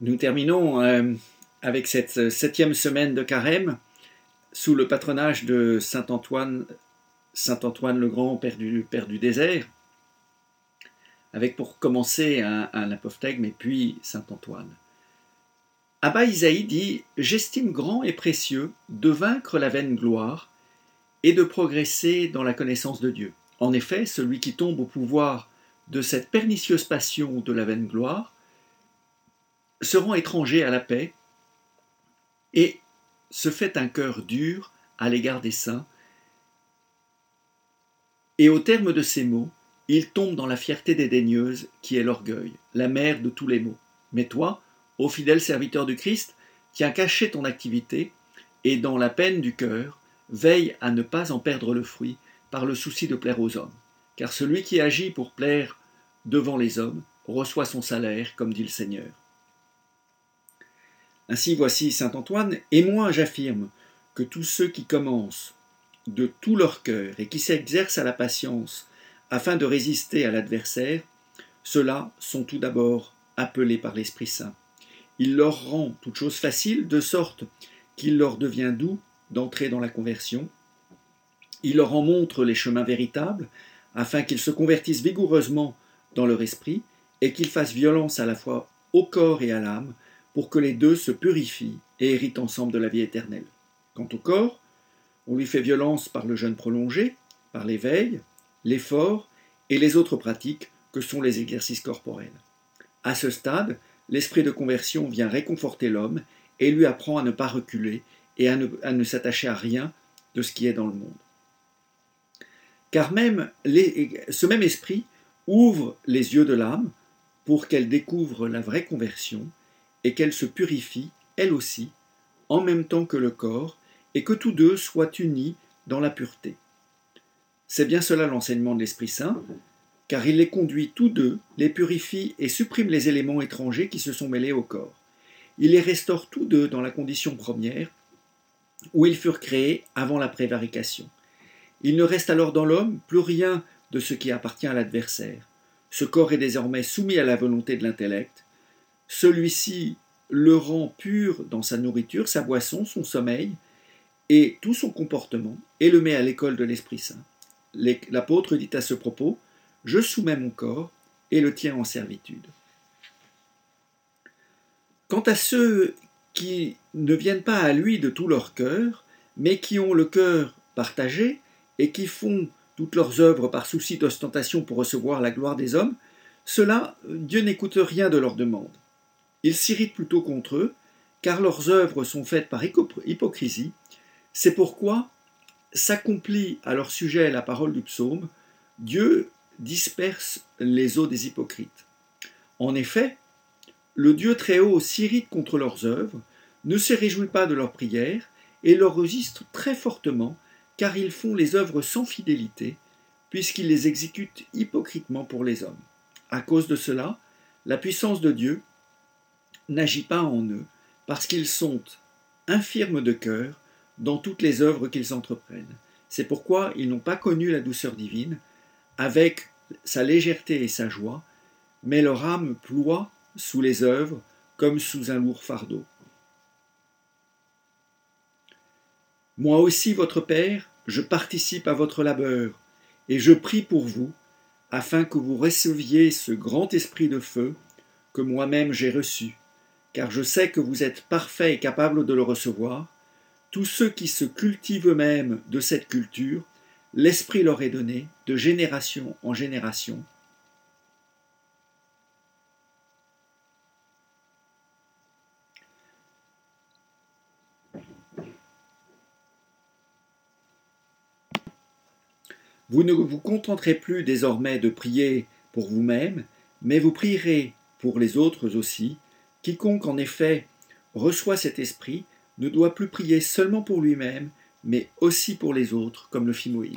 Nous terminons euh, avec cette septième semaine de carême sous le patronage de Saint Antoine, Saint Antoine le Grand, père du, père du désert, avec pour commencer un, un apophthegme et puis Saint Antoine. Abba Isaïe dit J'estime grand et précieux de vaincre la vaine gloire et de progresser dans la connaissance de Dieu. En effet, celui qui tombe au pouvoir de cette pernicieuse passion de la vaine gloire se rend étranger à la paix et se fait un cœur dur à l'égard des saints. Et au terme de ces mots, il tombe dans la fierté dédaigneuse qui est l'orgueil, la mère de tous les maux. Mais toi, ô fidèle serviteur du Christ, tiens caché ton activité et dans la peine du cœur, veille à ne pas en perdre le fruit par le souci de plaire aux hommes. Car celui qui agit pour plaire devant les hommes reçoit son salaire, comme dit le Seigneur. Ainsi voici Saint Antoine, et moi j'affirme que tous ceux qui commencent de tout leur cœur et qui s'exercent à la patience afin de résister à l'adversaire, ceux-là sont tout d'abord appelés par l'Esprit Saint. Il leur rend toute chose facile, de sorte qu'il leur devient doux d'entrer dans la conversion. Il leur en montre les chemins véritables, afin qu'ils se convertissent vigoureusement dans leur esprit, et qu'ils fassent violence à la fois au corps et à l'âme, pour que les deux se purifient et héritent ensemble de la vie éternelle. Quant au corps, on lui fait violence par le jeûne prolongé, par l'éveil, l'effort et les autres pratiques que sont les exercices corporels. À ce stade, l'esprit de conversion vient réconforter l'homme et lui apprend à ne pas reculer et à ne, s'attacher à rien de ce qui est dans le monde. Car même ce même esprit ouvre les yeux de l'âme pour qu'elle découvre la vraie conversion et qu'elle se purifie, elle aussi, en même temps que le corps, et que tous deux soient unis dans la pureté. C'est bien cela l'enseignement de l'Esprit Saint, car il les conduit tous deux, les purifie et supprime les éléments étrangers qui se sont mêlés au corps. Il les restaure tous deux dans la condition première, où ils furent créés avant la prévarication. Il ne reste alors dans l'homme plus rien de ce qui appartient à l'adversaire. Ce corps est désormais soumis à la volonté de l'intellect, celui-ci le rend pur dans sa nourriture, sa boisson, son sommeil et tout son comportement, et le met à l'école de l'Esprit Saint. L'apôtre dit à ce propos, Je soumets mon corps et le tiens en servitude. Quant à ceux qui ne viennent pas à lui de tout leur cœur, mais qui ont le cœur partagé et qui font toutes leurs œuvres par souci d'ostentation pour recevoir la gloire des hommes, cela, Dieu n'écoute rien de leur demande. Ils s'irritent plutôt contre eux, car leurs œuvres sont faites par hypocrisie. C'est pourquoi s'accomplit à leur sujet la parole du psaume Dieu disperse les eaux des hypocrites. En effet, le Dieu très haut s'irrite contre leurs œuvres, ne se réjouit pas de leurs prières, et leur résiste très fortement, car ils font les œuvres sans fidélité, puisqu'ils les exécutent hypocritement pour les hommes. À cause de cela, la puissance de Dieu n'agit pas en eux, parce qu'ils sont infirmes de cœur dans toutes les œuvres qu'ils entreprennent. C'est pourquoi ils n'ont pas connu la douceur divine, avec sa légèreté et sa joie, mais leur âme ploie sous les œuvres comme sous un lourd fardeau. Moi aussi, votre Père, je participe à votre labeur, et je prie pour vous, afin que vous receviez ce grand esprit de feu que moi-même j'ai reçu, car je sais que vous êtes parfait et capable de le recevoir, tous ceux qui se cultivent eux-mêmes de cette culture, l'Esprit leur est donné de génération en génération. Vous ne vous contenterez plus désormais de prier pour vous-même, mais vous prierez pour les autres aussi, Quiconque en effet reçoit cet esprit ne doit plus prier seulement pour lui-même, mais aussi pour les autres, comme le fit Moïse.